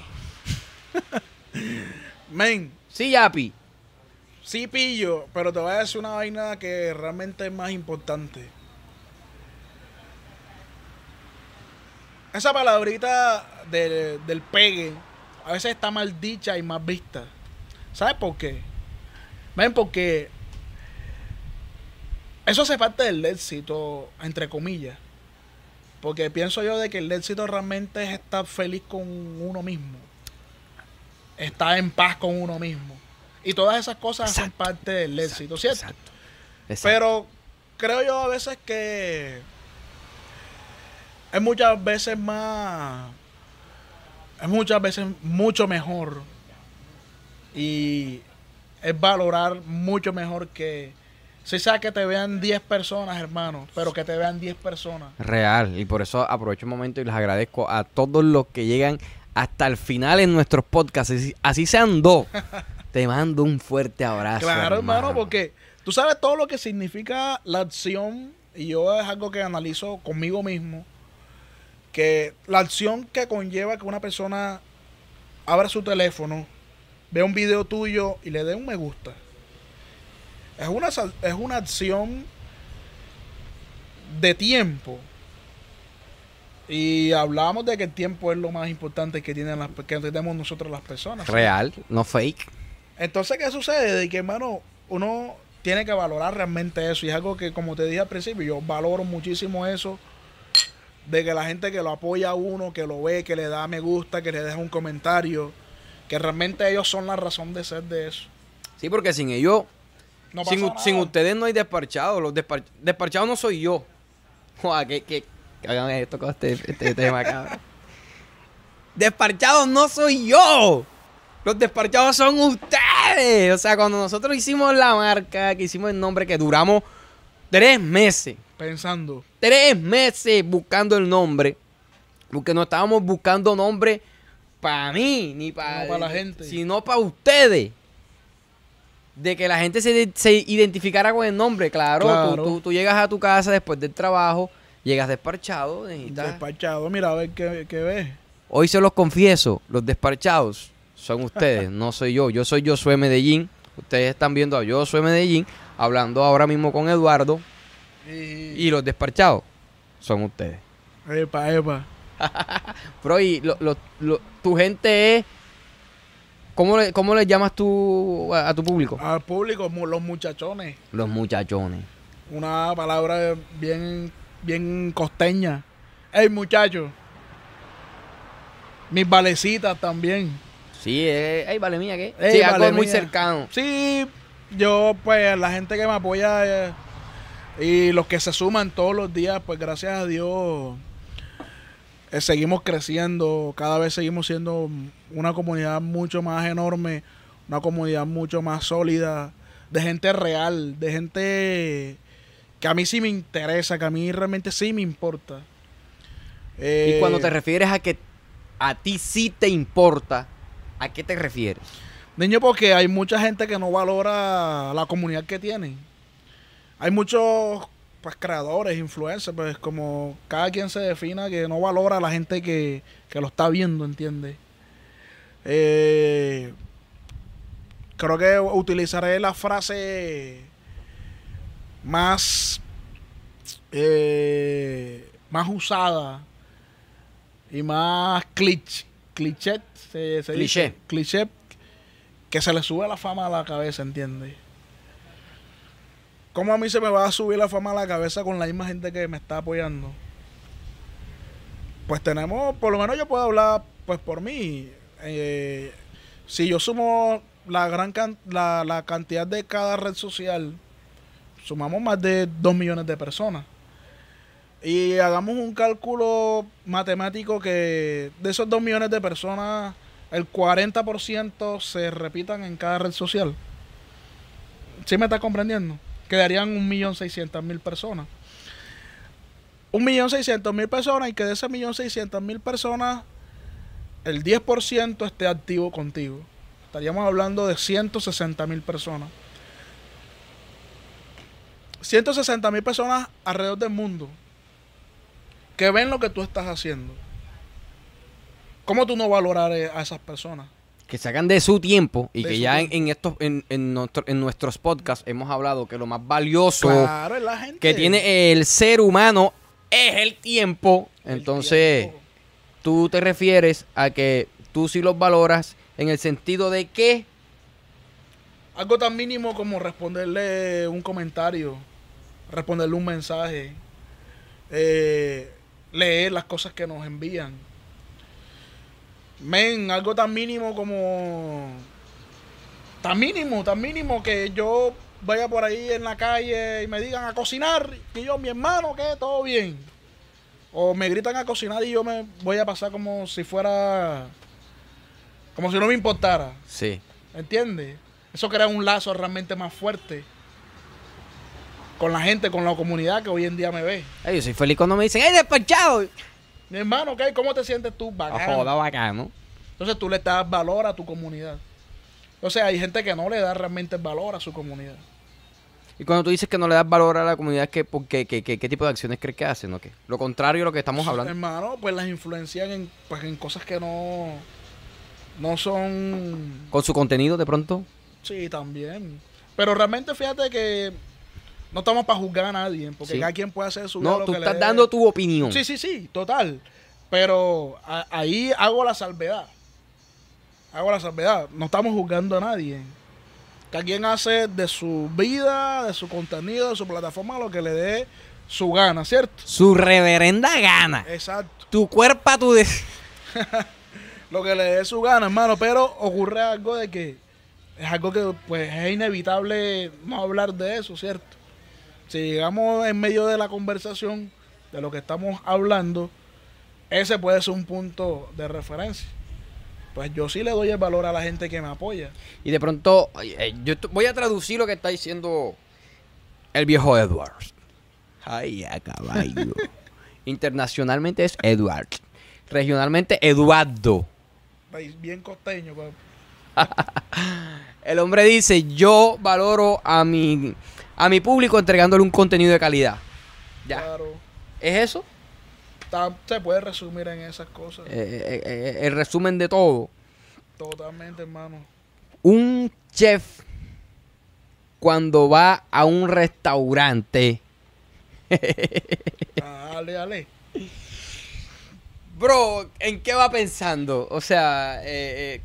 [laughs] Men, Sí, Yapi. Sí, pillo, pero te voy a decir una vaina que realmente es más importante. Esa palabrita de- del pegue a veces está mal dicha y mal vista. ¿Sabes por qué? Ven, porque eso hace parte del éxito, entre comillas. Porque pienso yo de que el éxito realmente es estar feliz con uno mismo. Estar en paz con uno mismo. Y todas esas cosas hacen Exacto, parte del éxito, ¿cierto? Exacto. Exacto. Pero creo yo a veces que es muchas veces más. Es muchas veces mucho mejor. Y es valorar mucho mejor que. Si sea que te vean 10 personas, hermano, pero que te vean 10 personas. Real, y por eso aprovecho un momento y les agradezco a todos los que llegan hasta el final en nuestros podcasts. Así, así sean dos. [laughs] Te mando un fuerte abrazo. Claro, hermano, porque tú sabes todo lo que significa la acción, y yo es algo que analizo conmigo mismo, que la acción que conlleva que una persona abra su teléfono, vea un video tuyo y le dé un me gusta. Es una, es una acción de tiempo. Y hablamos de que el tiempo es lo más importante que tienen las, que tenemos nosotros las personas. Real, no fake. Entonces, ¿qué sucede? De que, hermano, uno tiene que valorar realmente eso. Y es algo que, como te dije al principio, yo valoro muchísimo eso. De que la gente que lo apoya a uno, que lo ve, que le da me gusta, que le deja un comentario. Que realmente ellos son la razón de ser de eso. Sí, porque sin ellos, No sin, ustedes no hay desparchados. Los despar- desparchados no soy yo. [laughs] Joder, que, que, que hagan esto con este, este tema, [laughs] cabrón. Desparchados no soy yo. Los desparchados son ustedes. O sea, cuando nosotros hicimos la marca, que hicimos el nombre, que duramos tres meses. Pensando. Tres meses buscando el nombre. Porque no estábamos buscando nombre para mí, ni para No pa' la gente. Sino para ustedes. De que la gente se, se identificara con el nombre, claro. Claro. Tú, tú- tú llegas a tu casa después del trabajo, llegas desparchado, necesitas- Despachado. Mira, a ver qué, qué ves. Hoy se los confieso, los despachados son ustedes, [laughs] no soy yo. Yo soy Josué Medellín. Ustedes están viendo a Josué Medellín hablando ahora mismo con Eduardo. Y, Y los despachados son ustedes. Epa, epa. [laughs] Pero y lo- lo- lo- tu gente es... ¿Cómo le, cómo le llamas tú a, a tu público? Al público, los muchachones. Los muchachones. Una palabra bien, bien costeña. Ey, muchacho. Mis valecitas también. Sí, eh, ay, vale mía, ¿qué? Ey, sí, algo vale muy mía. cercano. Sí, yo, pues, la gente que me apoya eh, y los que se suman todos los días, pues, gracias a Dios, eh, seguimos creciendo. Cada vez seguimos siendo una comunidad mucho más enorme, una comunidad mucho más sólida, de gente real, de gente que a mí sí me interesa, que a mí realmente sí me importa. Y cuando te Eh, refieres a que a ti sí te importa, ¿a qué te refieres? Niño, porque hay mucha gente que no valora la comunidad que tienen. Hay muchos pues creadores, influencers, pues como cada quien se defina que no valora a la gente que, que lo está viendo, ¿entiendes? Eh, creo que utilizaré la frase más eh, más usada y más cliché cliché se, se Cliché. dice cliché que se le sube la fama a la cabeza ¿entiendes? ¿Cómo a mí se me va a subir la fama a la cabeza con la misma gente que me está apoyando? Pues tenemos, por lo menos yo puedo hablar pues por mí. Eh, si yo sumo la gran la, la cantidad de cada red social, sumamos más de 2 millones de personas. Y hagamos un cálculo matemático que de esos 2 millones de personas, el 40% se repitan en cada red social. ¿Sí me estás comprendiendo? Quedarían 1.600.000 personas. 1.600.000 personas y que de esas 1.600.000 personas el 10% esté activo contigo. Estaríamos hablando de 160.000 personas. 160.000 personas alrededor del mundo que ven lo que tú estás haciendo. ¿Cómo tú no valorar a esas personas? que sacan de su tiempo y De que ya en, estos en, en nuestro- en nuestros podcasts hemos hablado que lo más valioso Claro, que tiene el ser humano es el tiempo. El Entonces, tiempo. Tú te refieres a que tú sí los valoras en el sentido de que Algo tan mínimo como responderle un comentario, responderle un mensaje, eh, leer las cosas que nos envían. Men, algo tan mínimo como... Tan mínimo, tan mínimo que yo vaya por ahí en la calle y me digan a cocinar y yo, mi hermano, que todo bien. O me gritan a cocinar y yo me voy a pasar como si fuera... Como si no me importara. sí. ¿Entiendes? Eso crea un lazo realmente más fuerte con la gente, con la comunidad que hoy en día me ve. Yo soy feliz cuando me dicen, ¡ay, despachado! Mi hermano, ¿qué? ¿cómo te sientes tú? Bacano. joda bacano. Entonces tú le das valor a tu comunidad. O sea, hay gente que no le da realmente valor a su comunidad. Y cuando tú dices que no le das valor a la comunidad, ¿qué, por qué, qué, qué- qué tipo de acciones crees que hacen? ¿o qué? Lo contrario de lo que estamos hablando. Hermano, pues las influencian en, pues, en cosas que no, no son... Con su contenido de pronto. Sí, también. Pero realmente fíjate que no estamos para juzgar a nadie, porque Sí. cada quien puede hacer su No, lo tú que estás dando tu opinión. Sí, sí, sí, total. Pero a- ahí hago la salvedad. Hago la salvedad. No estamos juzgando a nadie. Cada quien hace de su vida, de su contenido, de su plataforma, lo que le dé su gana, ¿cierto? Su reverenda gana. Exacto. Tu cuerpo a tu... des- [laughs] Lo que le dé su gana, hermano. Pero ocurre algo de que es algo que pues es inevitable no hablar de eso, ¿cierto? Si llegamos en medio de la conversación de lo que estamos hablando, ese puede ser un punto de referencia. Pues yo sí le doy el valor a la gente que me apoya. Y de pronto, eh, yo voy a traducir lo que está diciendo el viejo Edward. Ay, a caballo. [laughs] Internacionalmente es Edward. Regionalmente, Eduardo. Bien costeño, pues. [laughs] El hombre dice, yo valoro a mi, a mi público entregándole un contenido de calidad. Ya. Claro. ¿Es eso? Está- se puede resumir en esas cosas. Eh, eh, eh, el resumen de todo. Totalmente, hermano. Un chef cuando va a un restaurante [laughs] Ah, Dale, dale. Bro, ¿en qué va pensando? O sea, eh,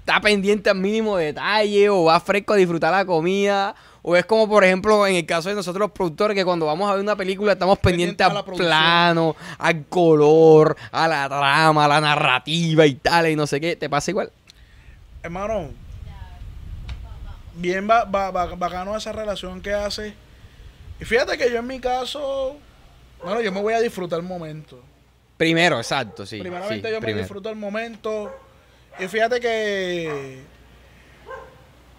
¿está pendiente al mínimo detalle o va fresco a disfrutar la comida? O es como, por ejemplo, en el caso de nosotros los productores, que cuando vamos a ver una película estamos Pendiente pendientes al plano, al color, a la trama, a la narrativa y tal, y no sé qué. ¿Te pasa igual? Hermano, bien ba- ba- ba- bacano esa relación que hace. Y fíjate que yo en mi caso, bueno, yo me voy a disfrutar el momento. Primero, exacto, sí. Primeramente sí, yo me primero. disfruto el momento. Y fíjate que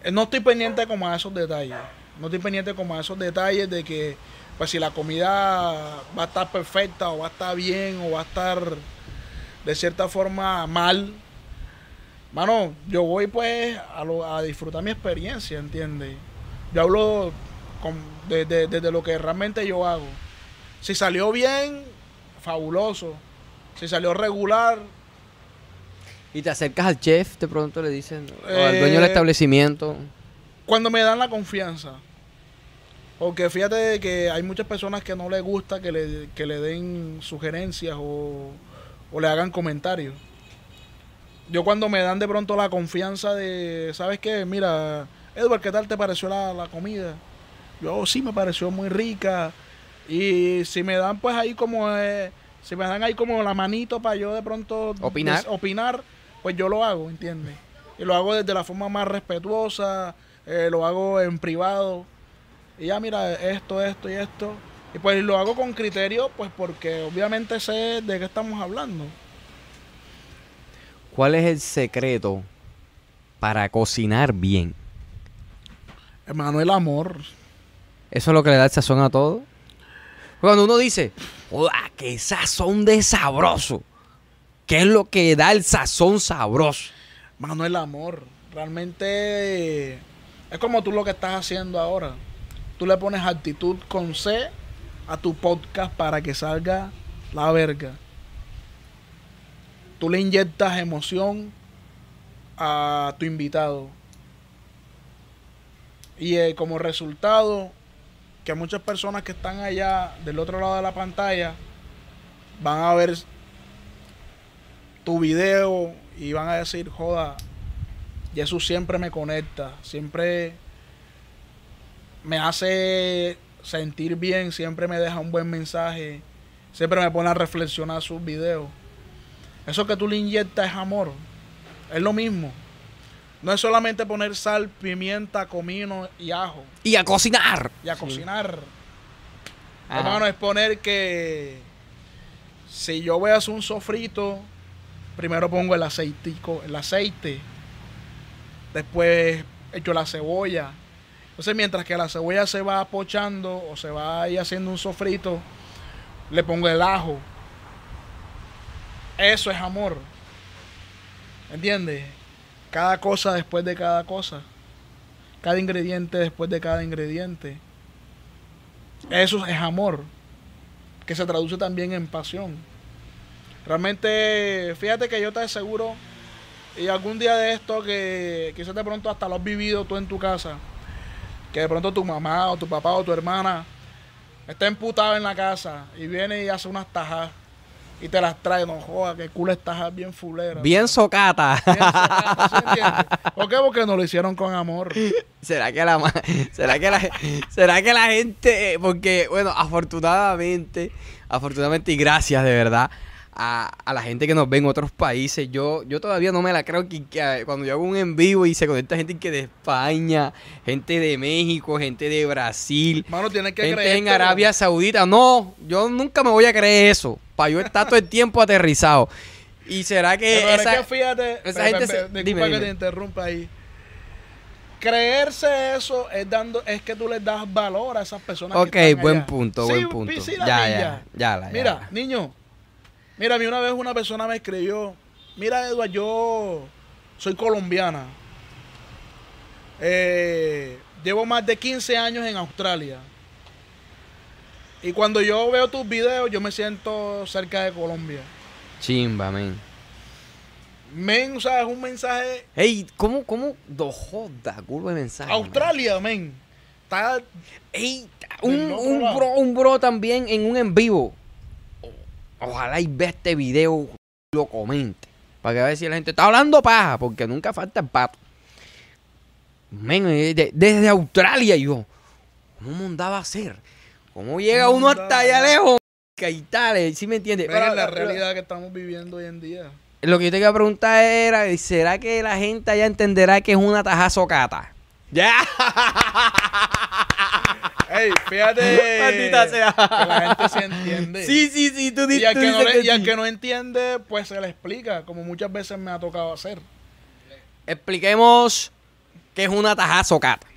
eh, no estoy pendiente como a esos detalles. No estoy pendiente como a esos detalles de que pues si la comida va a estar perfecta o va a estar bien o va a estar de cierta forma mal. Mano, yo voy pues a, lo- a disfrutar mi experiencia, ¿entiendes? Yo hablo con- de- de- desde lo que realmente yo hago. Si salió bien, fabuloso. Si salió regular, Y te acercas al chef, de pronto le dicen, o al Eh, dueño del establecimiento. cuando me dan la confianza. Porque fíjate que hay muchas personas que no les gusta que le, que le den sugerencias o, o le hagan comentarios. Yo cuando me dan de pronto la confianza de, ¿sabes qué? Mira, Edward, ¿qué tal te pareció la, la comida? Yo "Oh, sí me pareció muy rica. Y si me dan pues ahí como, eh, si me dan ahí como la manito para yo de pronto Opinar. des- opinar, pues yo lo hago, ¿entiendes? Y lo hago desde la forma más respetuosa, eh, lo hago en privado. Y ya mira, esto, esto y esto. Y pues lo hago con criterio, pues porque obviamente sé de qué estamos hablando. ¿Cuál es el secreto para cocinar bien? Hermano, el amor. Eso es lo que le da el sazón a todo. Cuando uno dice, ¡Joda, qué sazón de sabroso! ¿Qué es lo que da el sazón sabroso? Mano, el amor. Realmente es como tú lo que estás haciendo ahora. Tú le pones actitud con C a tu podcast para que salga la verga. Tú le inyectas emoción a tu invitado. Y eh, como resultado, que muchas personas que están allá del otro lado de la pantalla van a ver tu video y van a decir, joda, Jesús siempre me conecta, siempre me hace sentir bien, siempre me deja un buen mensaje, siempre me pone a reflexionar sus videos. Eso que tú le inyectas es amor, es lo mismo. No es solamente poner sal, pimienta, comino y ajo Y a cocinar. y a cocinar. Ajá. Hermano, es poner que si yo voy a hacer un sofrito, primero pongo el aceitico, el aceite, después echo la cebolla. Entonces, mientras que la cebolla se va pochando o se va ahí haciendo un sofrito, le pongo el ajo. Eso es amor. ¿Entiendes? Cada cosa después de cada cosa. Cada ingrediente después de cada ingrediente. Eso es amor, que se traduce también en pasión. Realmente, fíjate que yo te aseguro, y algún día de esto que quizás de pronto hasta lo has vivido tú en tu casa, que de pronto tu mamá o tu papá o tu hermana está emputado en la casa y viene y hace unas tajas y te las trae, no joda, que culo es tajas bien fulera. Bien socata. Bien sacada, ¿sí entiendes? ¿Por qué? Porque no lo hicieron con amor. [laughs] ¿Será que la será que la será que la gente eh, porque bueno, afortunadamente, afortunadamente y gracias de verdad a, a la gente que nos ve en otros países, yo yo todavía no me la creo que, que, eh, cuando yo hago un en vivo y se conecta gente que de España, gente de México, gente de Brasil, Mano, que gente en Arabia Saudita, no, yo nunca me voy a creer eso. para yo estar todo el tiempo aterrizado. ¿Y será que Pero esa, es que fíjate, esa gente se- dime, que dime. te interrumpa ahí. Creerse eso es dando, es que tú les das valor a esas personas. Ok, que están buen allá. punto, Sí, buen punto. Ya, ya, ya ya Mira, niño, mira, a mí una vez una persona me escribió, mira Eduardo, yo soy colombiana. Eh, llevo más de 15 años en Australia. Y cuando yo veo tus videos, yo me siento cerca de Colombia. Chimba, men. Men, o sea, es un mensaje Ey, ¿cómo, cómo? Do joda, curva de mensaje. Australia, men. Está Ey, un, un bro, un bro también en un en vivo. Ojalá y vea este video lo comente. Para que a ver si la gente está hablando paja, porque nunca falta el pato. Men, eh, de- desde Australia yo. ¿Cómo mandaba a hacer? ¿Cómo llega uno hasta allá lejos? Y tal, eh, ¿sí me entiendes? Pero- la realidad que estamos viviendo hoy en día. Lo que yo te quería preguntar era, ¿será que la gente allá entenderá que es una tajazo cata? Ya. [laughs] Ey, fíjate. [laughs] Maldita sea. Que la gente se entiende. Sí, sí, sí, tú, Y al, tú que no, dices le- que y al sí. que no entiende, pues se le explica, como muchas veces me ha tocado hacer. Expliquemos qué es una tajazo cata.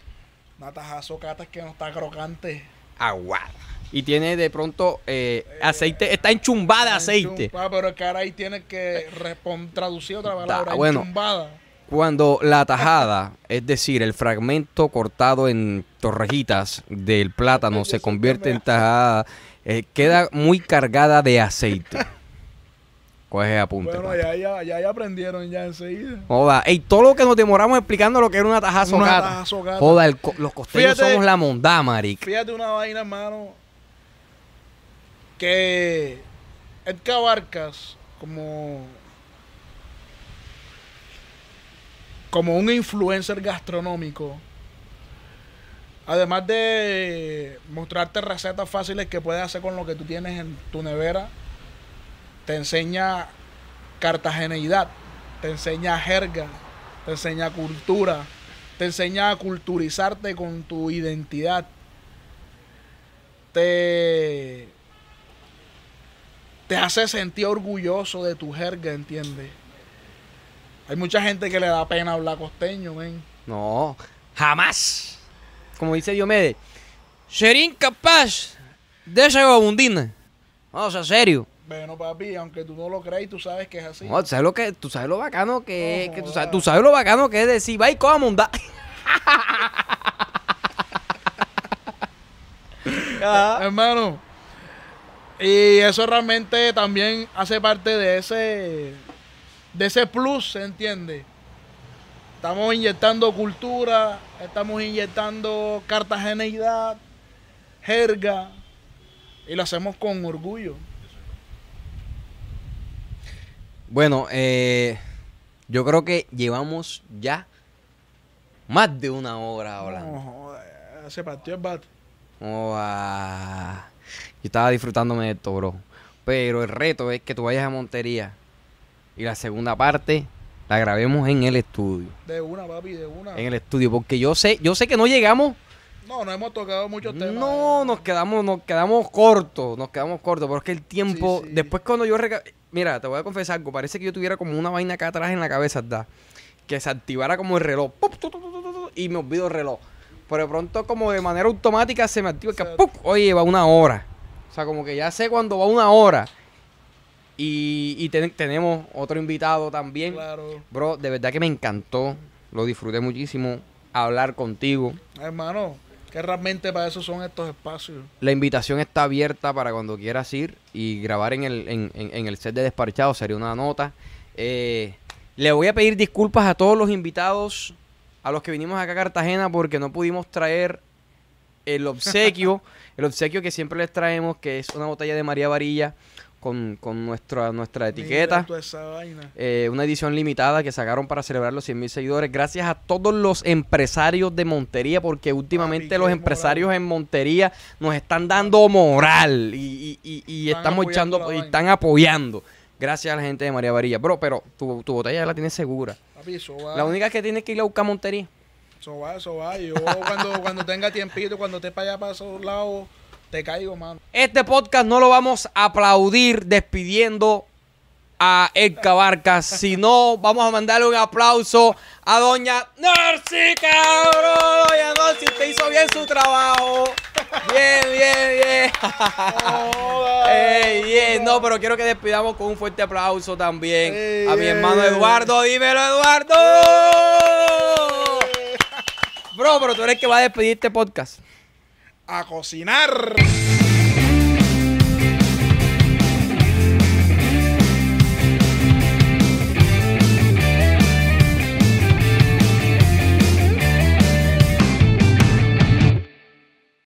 Una tajazo cata es que no está crocante. Aguada. Y tiene de pronto eh, aceite, está enchumbada de aceite. Ah, pero es que ahora ahí tienes que traducir otra palabra. bueno. enchumbada. Cuando la tajada, es decir, el fragmento cortado en torrejitas del plátano se convierte en tajada, eh, queda muy cargada de aceite. Coge apunte. Bueno, ya, ya, ya, ya aprendieron ya enseguida. Joda, ey, todo lo que nos demoramos explicando lo que era una tajazo Una cata. tajazo cata. Joda, el los costeños Fíjate- somos la mondá, maric. Fíjate una vaina, hermano, que Edgar Vargas, como, como un influencer gastronómico, además de mostrarte recetas fáciles que puedes hacer con lo que tú tienes en tu nevera, te enseña cartageneidad, te enseña jerga, te enseña cultura, te enseña a culturizarte con tu identidad. Te, te hace sentir orgulloso de tu jerga, ¿entiendes? Hay mucha gente que le da pena hablar costeño, ven. No, jamás. Como dice Diomedes, sería incapaz de esa babundina. Vamos a serio. Bueno, papi, aunque tú no lo creas, tú sabes que es así. No, ¿tú sabes lo que, tú sabes lo bacano que es, No que tú sabes, tú sabes lo bacano que es decir, va y coja mondá. [laughs] [laughs] Hermano. Y eso realmente también hace parte de ese de ese plus, ¿se entiende? Estamos inyectando cultura, estamos inyectando cartageneidad, jerga, y lo hacemos con orgullo. Bueno, eh, yo creo que llevamos ya más de una hora hablando. No, joder, se partió el bate. Oh, ah. Yo estaba disfrutándome de esto, bro. Pero el reto es que tú vayas a Montería y la segunda parte la grabemos en el estudio. De una, papi, de una. En el estudio, porque yo sé, yo sé que no llegamos. No, no hemos tocado muchos temas. No, nos quedamos, nos quedamos cortos, nos quedamos cortos, pero es que el tiempo, Sí, sí. después cuando yo mira, te voy a confesar algo, parece que yo tuviera como una vaina acá atrás en la cabeza, ¿verdad? Que se activara como el reloj, y me olvido el reloj. Pero de pronto como de manera automática se me activa que. ¡pup! oye, va una hora. O sea, como que ya sé cuando va una hora. Y, y ten- tenemos otro invitado también. Claro. Bro, de verdad que me encantó, lo disfruté muchísimo hablar contigo. Hermano, que realmente para eso son estos espacios. La invitación está abierta para cuando quieras ir y grabar en el, en, en- en el set de Desparchado. Sería una nota. Eh, le voy a pedir disculpas a todos los invitados, a los que vinimos acá a Cartagena, porque no pudimos traer el obsequio. [laughs] el obsequio que siempre les traemos, que es una botella de María Varilla con, con nuestra, nuestra etiqueta. Eh, una edición limitada que sacaron para celebrar los 100 mil seguidores. Gracias a todos los empresarios de Montería, porque últimamente Papi, los empresarios moral. en Montería nos están dando moral y, y- y- estamos echando y están apoyando. Gracias a la gente de María Varilla. Bro, pero tu, tu botella ya la tienes segura. Papi, eso va. La única que tienes que ir a buscar a Montería. Eso va, eso va. Yo cuando, cuando tenga tiempito, cuando esté para allá, para esos lados, Te caigo, mano. Este podcast no lo vamos a aplaudir despidiendo a Edka Barcas, [laughs] sino vamos a mandarle un aplauso a doña Narci, cabrón. Doña Narci, usted hizo bien su trabajo. Bien, bien, bien. [laughs] [laughs] Ey, bien, no, pero quiero que despidamos con un fuerte aplauso también a mi hermano. Eduardo. Dímelo, Eduardo. Bro, pero tú eres el que va a despedir este podcast. A cocinar.